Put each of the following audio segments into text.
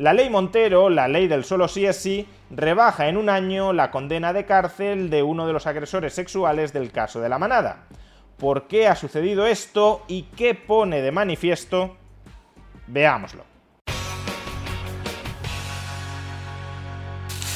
La ley Montero, la ley del solo sí es sí, rebaja en un año la condena de cárcel de uno de los agresores sexuales del caso de la manada. ¿Por qué ha sucedido esto y qué pone de manifiesto? Veámoslo.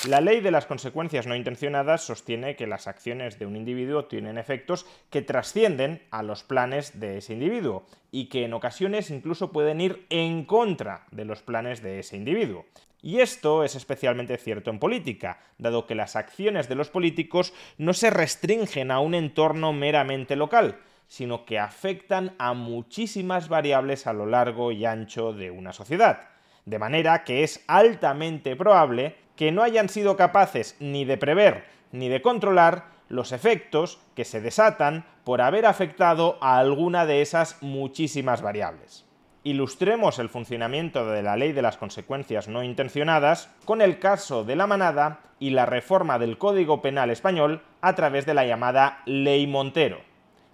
La ley de las consecuencias no intencionadas sostiene que las acciones de un individuo tienen efectos que trascienden a los planes de ese individuo y que en ocasiones incluso pueden ir en contra de los planes de ese individuo. Y esto es especialmente cierto en política, dado que las acciones de los políticos no se restringen a un entorno meramente local, sino que afectan a muchísimas variables a lo largo y ancho de una sociedad. De manera que es altamente probable que no hayan sido capaces ni de prever ni de controlar los efectos que se desatan por haber afectado a alguna de esas muchísimas variables. Ilustremos el funcionamiento de la ley de las consecuencias no intencionadas con el caso de la manada y la reforma del Código Penal español a través de la llamada Ley Montero.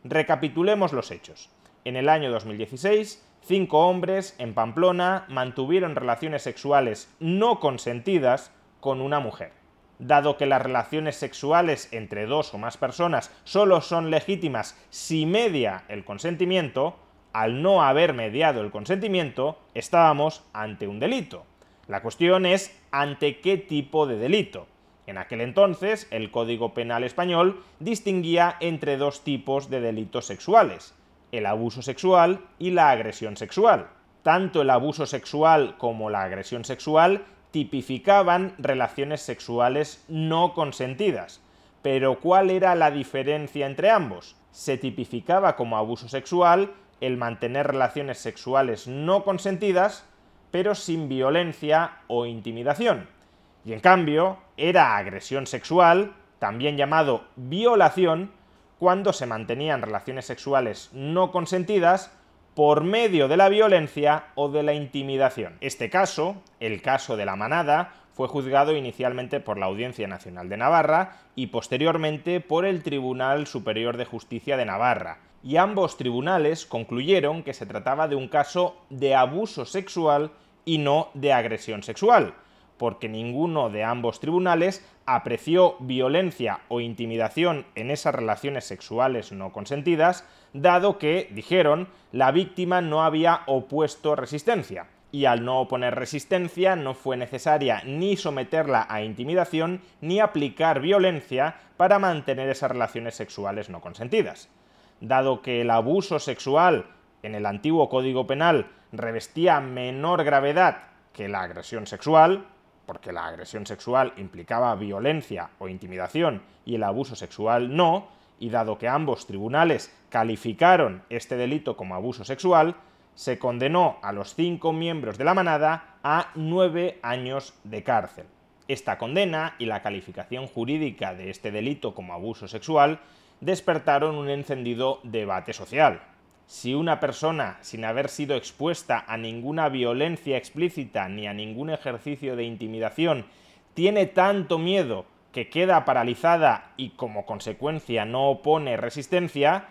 Recapitulemos los hechos. En el año 2016, cinco hombres en Pamplona mantuvieron relaciones sexuales no consentidas con una mujer. Dado que las relaciones sexuales entre dos o más personas solo son legítimas si media el consentimiento, al no haber mediado el consentimiento, estábamos ante un delito. La cuestión es ante qué tipo de delito. En aquel entonces, el Código Penal español distinguía entre dos tipos de delitos sexuales, el abuso sexual y la agresión sexual. Tanto el abuso sexual como la agresión sexual tipificaban relaciones sexuales no consentidas. Pero ¿cuál era la diferencia entre ambos? Se tipificaba como abuso sexual el mantener relaciones sexuales no consentidas, pero sin violencia o intimidación. Y en cambio, era agresión sexual, también llamado violación, cuando se mantenían relaciones sexuales no consentidas, por medio de la violencia o de la intimidación. Este caso, el caso de la manada, fue juzgado inicialmente por la Audiencia Nacional de Navarra y posteriormente por el Tribunal Superior de Justicia de Navarra, y ambos tribunales concluyeron que se trataba de un caso de abuso sexual y no de agresión sexual, porque ninguno de ambos tribunales apreció violencia o intimidación en esas relaciones sexuales no consentidas, dado que, dijeron, la víctima no había opuesto resistencia, y al no oponer resistencia no fue necesaria ni someterla a intimidación ni aplicar violencia para mantener esas relaciones sexuales no consentidas. Dado que el abuso sexual en el antiguo Código Penal revestía menor gravedad que la agresión sexual, porque la agresión sexual implicaba violencia o intimidación y el abuso sexual no, y dado que ambos tribunales calificaron este delito como abuso sexual, se condenó a los cinco miembros de la manada a nueve años de cárcel. Esta condena y la calificación jurídica de este delito como abuso sexual despertaron un encendido debate social. Si una persona, sin haber sido expuesta a ninguna violencia explícita ni a ningún ejercicio de intimidación, tiene tanto miedo que queda paralizada y como consecuencia no opone resistencia,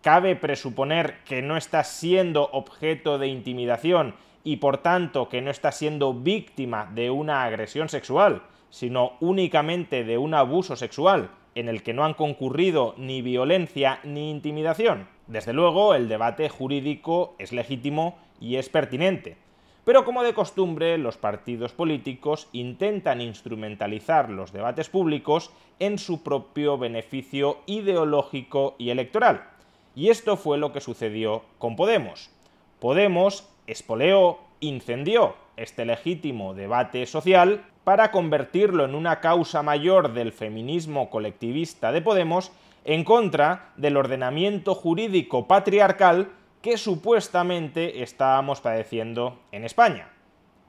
cabe presuponer que no está siendo objeto de intimidación y por tanto que no está siendo víctima de una agresión sexual, sino únicamente de un abuso sexual en el que no han concurrido ni violencia ni intimidación. Desde luego, el debate jurídico es legítimo y es pertinente. Pero como de costumbre, los partidos políticos intentan instrumentalizar los debates públicos en su propio beneficio ideológico y electoral. Y esto fue lo que sucedió con Podemos. Podemos espoleó, incendió este legítimo debate social para convertirlo en una causa mayor del feminismo colectivista de Podemos en contra del ordenamiento jurídico patriarcal que supuestamente estábamos padeciendo en España.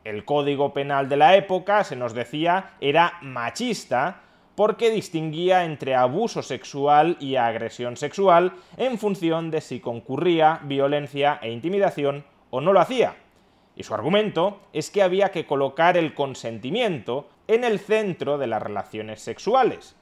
El código penal de la época, se nos decía, era machista porque distinguía entre abuso sexual y agresión sexual en función de si concurría violencia e intimidación o no lo hacía. Y su argumento es que había que colocar el consentimiento en el centro de las relaciones sexuales.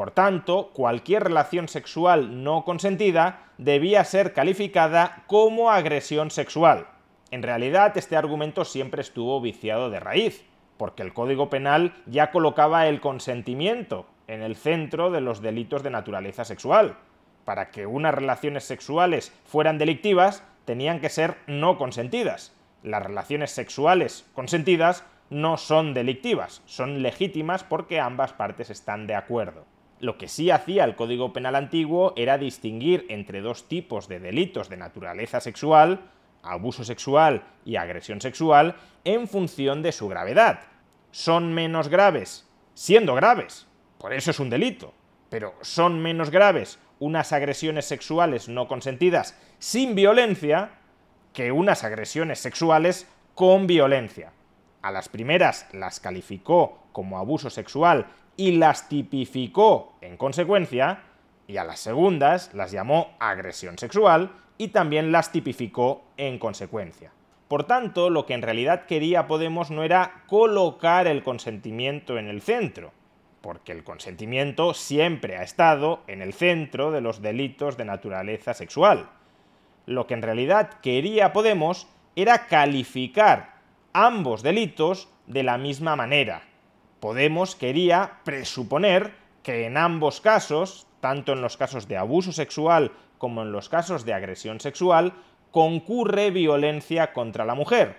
Por tanto, cualquier relación sexual no consentida debía ser calificada como agresión sexual. En realidad, este argumento siempre estuvo viciado de raíz, porque el Código Penal ya colocaba el consentimiento en el centro de los delitos de naturaleza sexual. Para que unas relaciones sexuales fueran delictivas, tenían que ser no consentidas. Las relaciones sexuales consentidas no son delictivas, son legítimas porque ambas partes están de acuerdo. Lo que sí hacía el Código Penal antiguo era distinguir entre dos tipos de delitos de naturaleza sexual, abuso sexual y agresión sexual, en función de su gravedad. Son menos graves, siendo graves, por eso es un delito, pero son menos graves unas agresiones sexuales no consentidas sin violencia que unas agresiones sexuales con violencia. A las primeras las calificó como abuso sexual y las tipificó en consecuencia, y a las segundas las llamó agresión sexual y también las tipificó en consecuencia. Por tanto, lo que en realidad quería Podemos no era colocar el consentimiento en el centro, porque el consentimiento siempre ha estado en el centro de los delitos de naturaleza sexual. Lo que en realidad quería Podemos era calificar ambos delitos de la misma manera. Podemos quería presuponer que en ambos casos, tanto en los casos de abuso sexual como en los casos de agresión sexual, concurre violencia contra la mujer,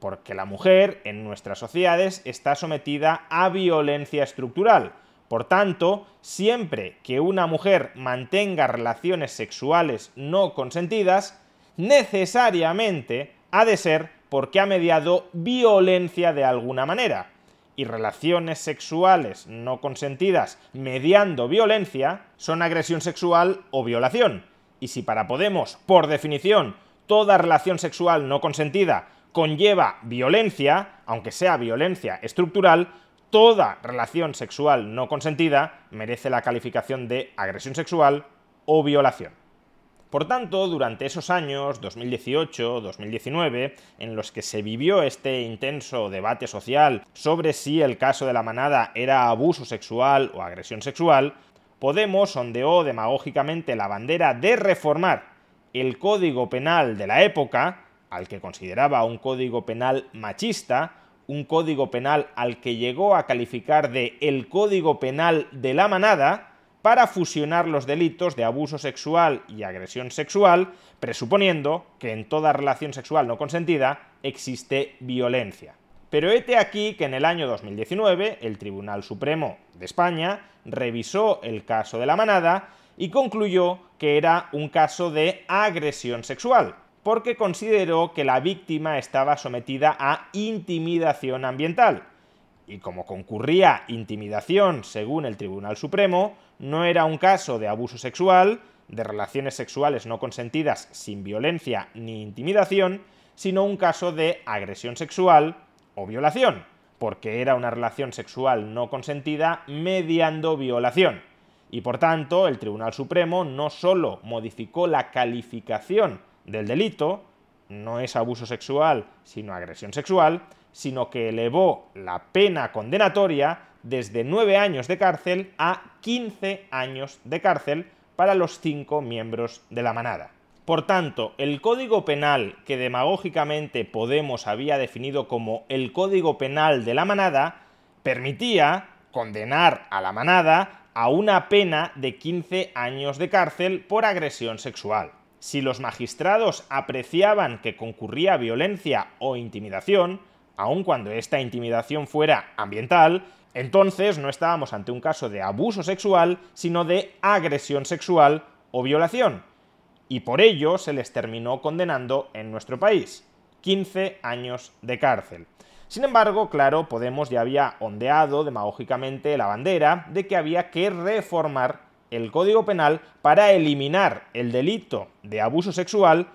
porque la mujer en nuestras sociedades está sometida a violencia estructural. Por tanto, siempre que una mujer mantenga relaciones sexuales no consentidas, necesariamente ha de ser porque ha mediado violencia de alguna manera. Y relaciones sexuales no consentidas mediando violencia son agresión sexual o violación. Y si para Podemos, por definición, toda relación sexual no consentida conlleva violencia, aunque sea violencia estructural, toda relación sexual no consentida merece la calificación de agresión sexual o violación. Por tanto, durante esos años, 2018-2019, en los que se vivió este intenso debate social sobre si el caso de la manada era abuso sexual o agresión sexual, Podemos ondeó demagógicamente la bandera de reformar el código penal de la época, al que consideraba un código penal machista, un código penal al que llegó a calificar de el código penal de la manada, para fusionar los delitos de abuso sexual y agresión sexual, presuponiendo que en toda relación sexual no consentida existe violencia. Pero hete aquí que en el año 2019 el Tribunal Supremo de España revisó el caso de la manada y concluyó que era un caso de agresión sexual, porque consideró que la víctima estaba sometida a intimidación ambiental. Y como concurría intimidación según el Tribunal Supremo, no era un caso de abuso sexual, de relaciones sexuales no consentidas sin violencia ni intimidación, sino un caso de agresión sexual o violación, porque era una relación sexual no consentida mediando violación. Y por tanto, el Tribunal Supremo no solo modificó la calificación del delito, no es abuso sexual, sino agresión sexual, sino que elevó la pena condenatoria desde 9 años de cárcel a 15 años de cárcel para los cinco miembros de la manada. Por tanto, el Código Penal que demagógicamente Podemos había definido como el Código Penal de la manada permitía condenar a la manada a una pena de 15 años de cárcel por agresión sexual. Si los magistrados apreciaban que concurría violencia o intimidación, aun cuando esta intimidación fuera ambiental, entonces no estábamos ante un caso de abuso sexual, sino de agresión sexual o violación. Y por ello se les terminó condenando en nuestro país. 15 años de cárcel. Sin embargo, claro, Podemos ya había ondeado demagógicamente la bandera de que había que reformar el Código Penal para eliminar el delito de abuso sexual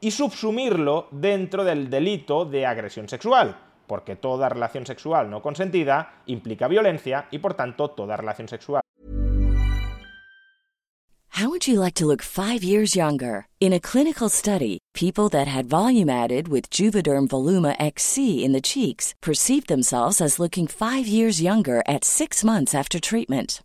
y subsumirlo dentro del delito de agresión sexual, porque toda relación sexual no consentida implica violencia y por tanto toda relación sexual How would you like to look 5 years younger? In a clinical study, people that had volume added with Juvederm Voluma XC in the cheeks perceived themselves as looking 5 years younger at 6 months after treatment.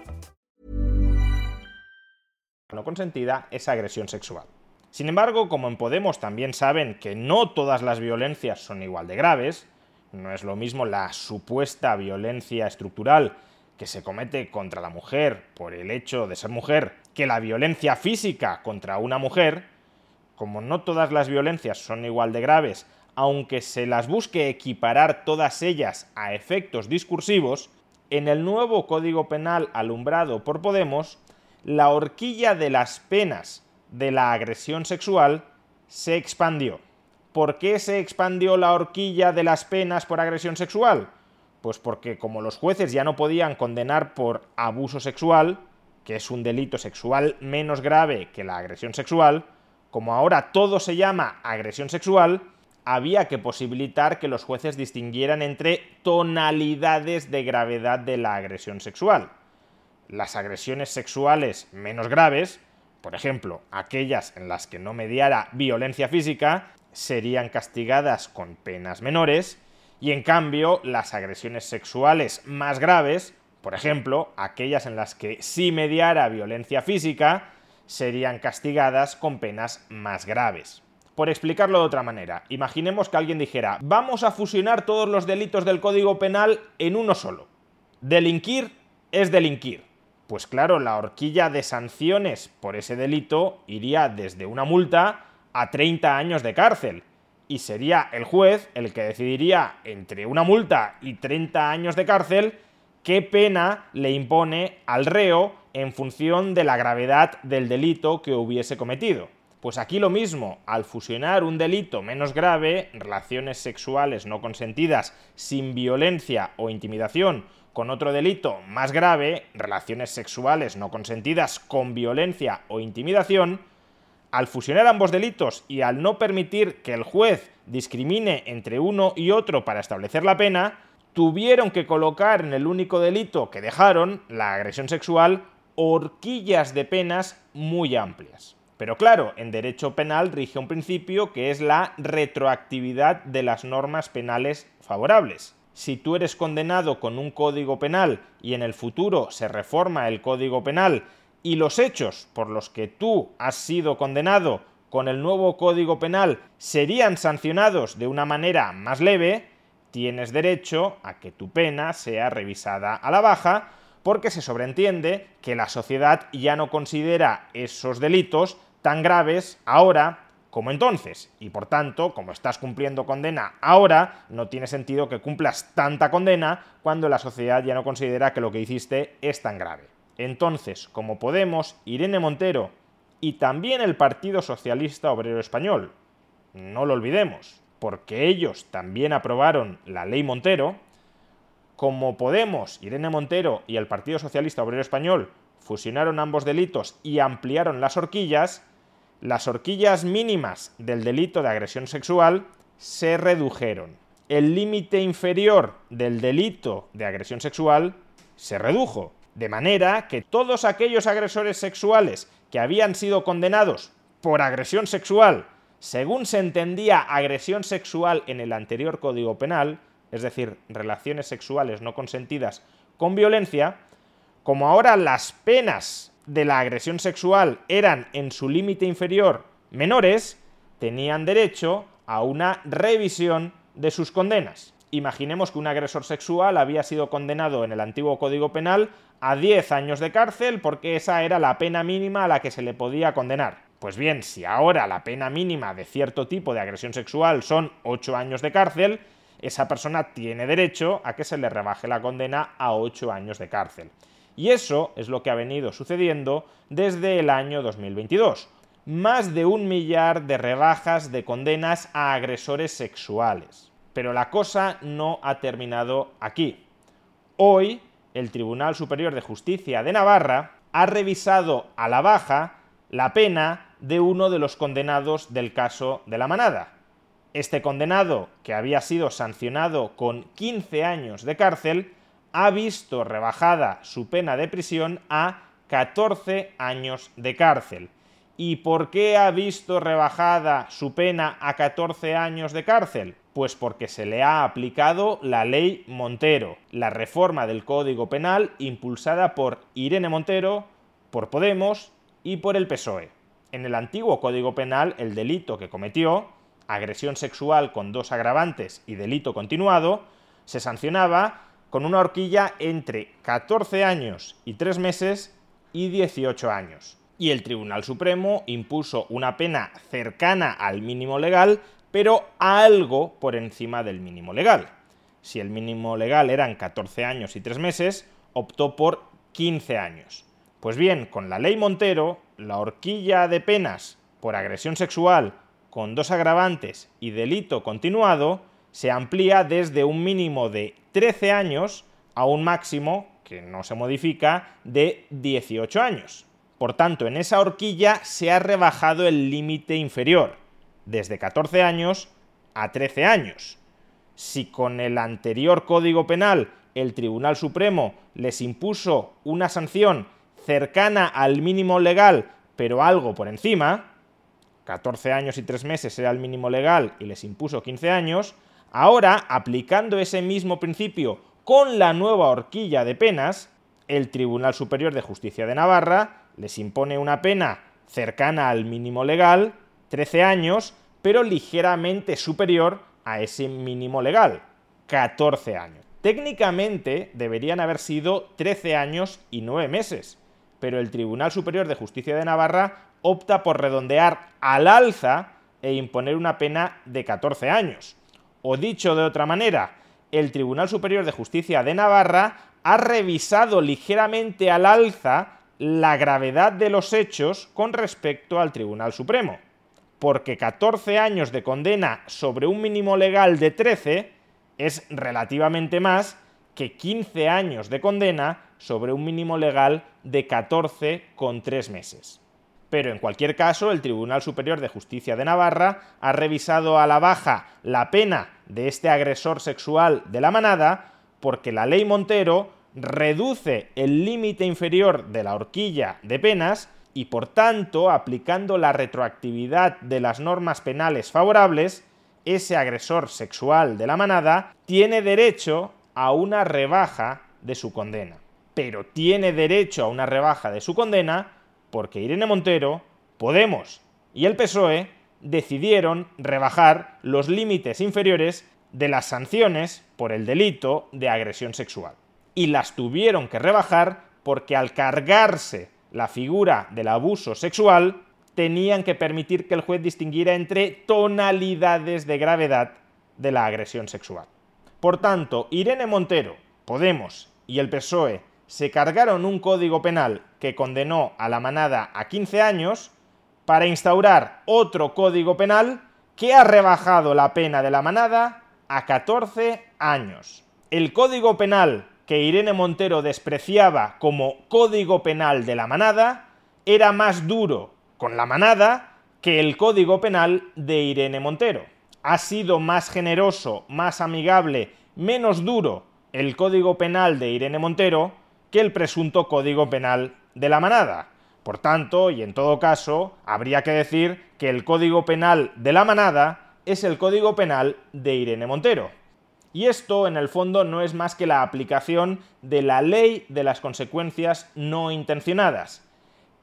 no consentida es agresión sexual. Sin embargo, como en Podemos también saben que no todas las violencias son igual de graves, no es lo mismo la supuesta violencia estructural que se comete contra la mujer por el hecho de ser mujer que la violencia física contra una mujer, como no todas las violencias son igual de graves, aunque se las busque equiparar todas ellas a efectos discursivos, en el nuevo Código Penal alumbrado por Podemos, la horquilla de las penas de la agresión sexual se expandió. ¿Por qué se expandió la horquilla de las penas por agresión sexual? Pues porque como los jueces ya no podían condenar por abuso sexual, que es un delito sexual menos grave que la agresión sexual, como ahora todo se llama agresión sexual, había que posibilitar que los jueces distinguieran entre tonalidades de gravedad de la agresión sexual. Las agresiones sexuales menos graves, por ejemplo, aquellas en las que no mediara violencia física, serían castigadas con penas menores, y en cambio las agresiones sexuales más graves, por ejemplo, aquellas en las que sí mediara violencia física, serían castigadas con penas más graves. Por explicarlo de otra manera, imaginemos que alguien dijera, vamos a fusionar todos los delitos del Código Penal en uno solo. Delinquir es delinquir. Pues claro, la horquilla de sanciones por ese delito iría desde una multa a 30 años de cárcel. Y sería el juez el que decidiría entre una multa y 30 años de cárcel qué pena le impone al reo en función de la gravedad del delito que hubiese cometido. Pues aquí lo mismo, al fusionar un delito menos grave, relaciones sexuales no consentidas sin violencia o intimidación, con otro delito más grave, relaciones sexuales no consentidas con violencia o intimidación, al fusionar ambos delitos y al no permitir que el juez discrimine entre uno y otro para establecer la pena, tuvieron que colocar en el único delito que dejaron, la agresión sexual, horquillas de penas muy amplias. Pero claro, en derecho penal rige un principio que es la retroactividad de las normas penales favorables. Si tú eres condenado con un código penal y en el futuro se reforma el código penal y los hechos por los que tú has sido condenado con el nuevo código penal serían sancionados de una manera más leve, tienes derecho a que tu pena sea revisada a la baja porque se sobreentiende que la sociedad ya no considera esos delitos tan graves ahora como entonces, y por tanto, como estás cumpliendo condena ahora, no tiene sentido que cumplas tanta condena cuando la sociedad ya no considera que lo que hiciste es tan grave. Entonces, como Podemos, Irene Montero y también el Partido Socialista Obrero Español, no lo olvidemos, porque ellos también aprobaron la ley Montero, como Podemos, Irene Montero y el Partido Socialista Obrero Español fusionaron ambos delitos y ampliaron las horquillas, las horquillas mínimas del delito de agresión sexual se redujeron. El límite inferior del delito de agresión sexual se redujo. De manera que todos aquellos agresores sexuales que habían sido condenados por agresión sexual, según se entendía agresión sexual en el anterior Código Penal, es decir, relaciones sexuales no consentidas con violencia, como ahora las penas de la agresión sexual eran en su límite inferior menores, tenían derecho a una revisión de sus condenas. Imaginemos que un agresor sexual había sido condenado en el antiguo Código Penal a 10 años de cárcel porque esa era la pena mínima a la que se le podía condenar. Pues bien, si ahora la pena mínima de cierto tipo de agresión sexual son 8 años de cárcel, esa persona tiene derecho a que se le rebaje la condena a 8 años de cárcel. Y eso es lo que ha venido sucediendo desde el año 2022. Más de un millar de rebajas de condenas a agresores sexuales. Pero la cosa no ha terminado aquí. Hoy, el Tribunal Superior de Justicia de Navarra ha revisado a la baja la pena de uno de los condenados del caso de la manada. Este condenado, que había sido sancionado con 15 años de cárcel, ha visto rebajada su pena de prisión a 14 años de cárcel. ¿Y por qué ha visto rebajada su pena a 14 años de cárcel? Pues porque se le ha aplicado la ley Montero, la reforma del Código Penal impulsada por Irene Montero, por Podemos y por el PSOE. En el antiguo Código Penal, el delito que cometió, agresión sexual con dos agravantes y delito continuado, se sancionaba con una horquilla entre 14 años y 3 meses y 18 años. Y el Tribunal Supremo impuso una pena cercana al mínimo legal, pero algo por encima del mínimo legal. Si el mínimo legal eran 14 años y 3 meses, optó por 15 años. Pues bien, con la ley Montero, la horquilla de penas por agresión sexual con dos agravantes y delito continuado se amplía desde un mínimo de 13 años a un máximo, que no se modifica, de 18 años. Por tanto, en esa horquilla se ha rebajado el límite inferior, desde 14 años a 13 años. Si con el anterior Código Penal el Tribunal Supremo les impuso una sanción cercana al mínimo legal, pero algo por encima, 14 años y 3 meses era el mínimo legal y les impuso 15 años, Ahora, aplicando ese mismo principio con la nueva horquilla de penas, el Tribunal Superior de Justicia de Navarra les impone una pena cercana al mínimo legal, 13 años, pero ligeramente superior a ese mínimo legal, 14 años. Técnicamente deberían haber sido 13 años y 9 meses, pero el Tribunal Superior de Justicia de Navarra opta por redondear al alza e imponer una pena de 14 años. O dicho de otra manera, el Tribunal Superior de Justicia de Navarra ha revisado ligeramente al alza la gravedad de los hechos con respecto al Tribunal Supremo, porque 14 años de condena sobre un mínimo legal de 13 es relativamente más que 15 años de condena sobre un mínimo legal de 14 con 3 meses. Pero en cualquier caso, el Tribunal Superior de Justicia de Navarra ha revisado a la baja la pena de este agresor sexual de la manada porque la ley Montero reduce el límite inferior de la horquilla de penas y por tanto, aplicando la retroactividad de las normas penales favorables, ese agresor sexual de la manada tiene derecho a una rebaja de su condena. Pero tiene derecho a una rebaja de su condena porque Irene Montero, Podemos y el PSOE decidieron rebajar los límites inferiores de las sanciones por el delito de agresión sexual. y las tuvieron que rebajar porque al cargarse la figura del abuso sexual, tenían que permitir que el juez distinguiera entre tonalidades de gravedad de la agresión sexual. Por tanto, Irene Montero, Podemos y el PSOE se cargaron un código penal que condenó a la manada a 15 años para instaurar otro código penal que ha rebajado la pena de la manada a 14 años. El código penal que Irene Montero despreciaba como código penal de la manada era más duro con la manada que el código penal de Irene Montero. Ha sido más generoso, más amigable, menos duro el código penal de Irene Montero que el presunto código penal de la manada. Por tanto, y en todo caso, habría que decir que el código penal de la manada es el código penal de Irene Montero. Y esto, en el fondo, no es más que la aplicación de la ley de las consecuencias no intencionadas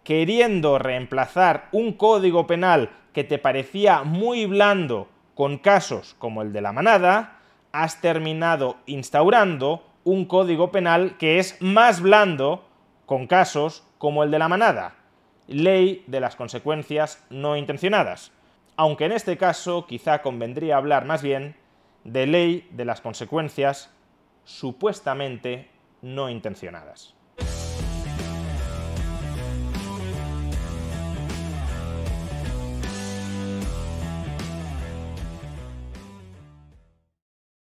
queriendo reemplazar un código penal que te parecía muy blando con casos como el de la manada, has terminado instaurando un código penal que es más blando con casos como el de la manada, ley de las consecuencias no intencionadas, aunque en este caso quizá convendría hablar más bien de ley de las consecuencias supuestamente no intencionadas.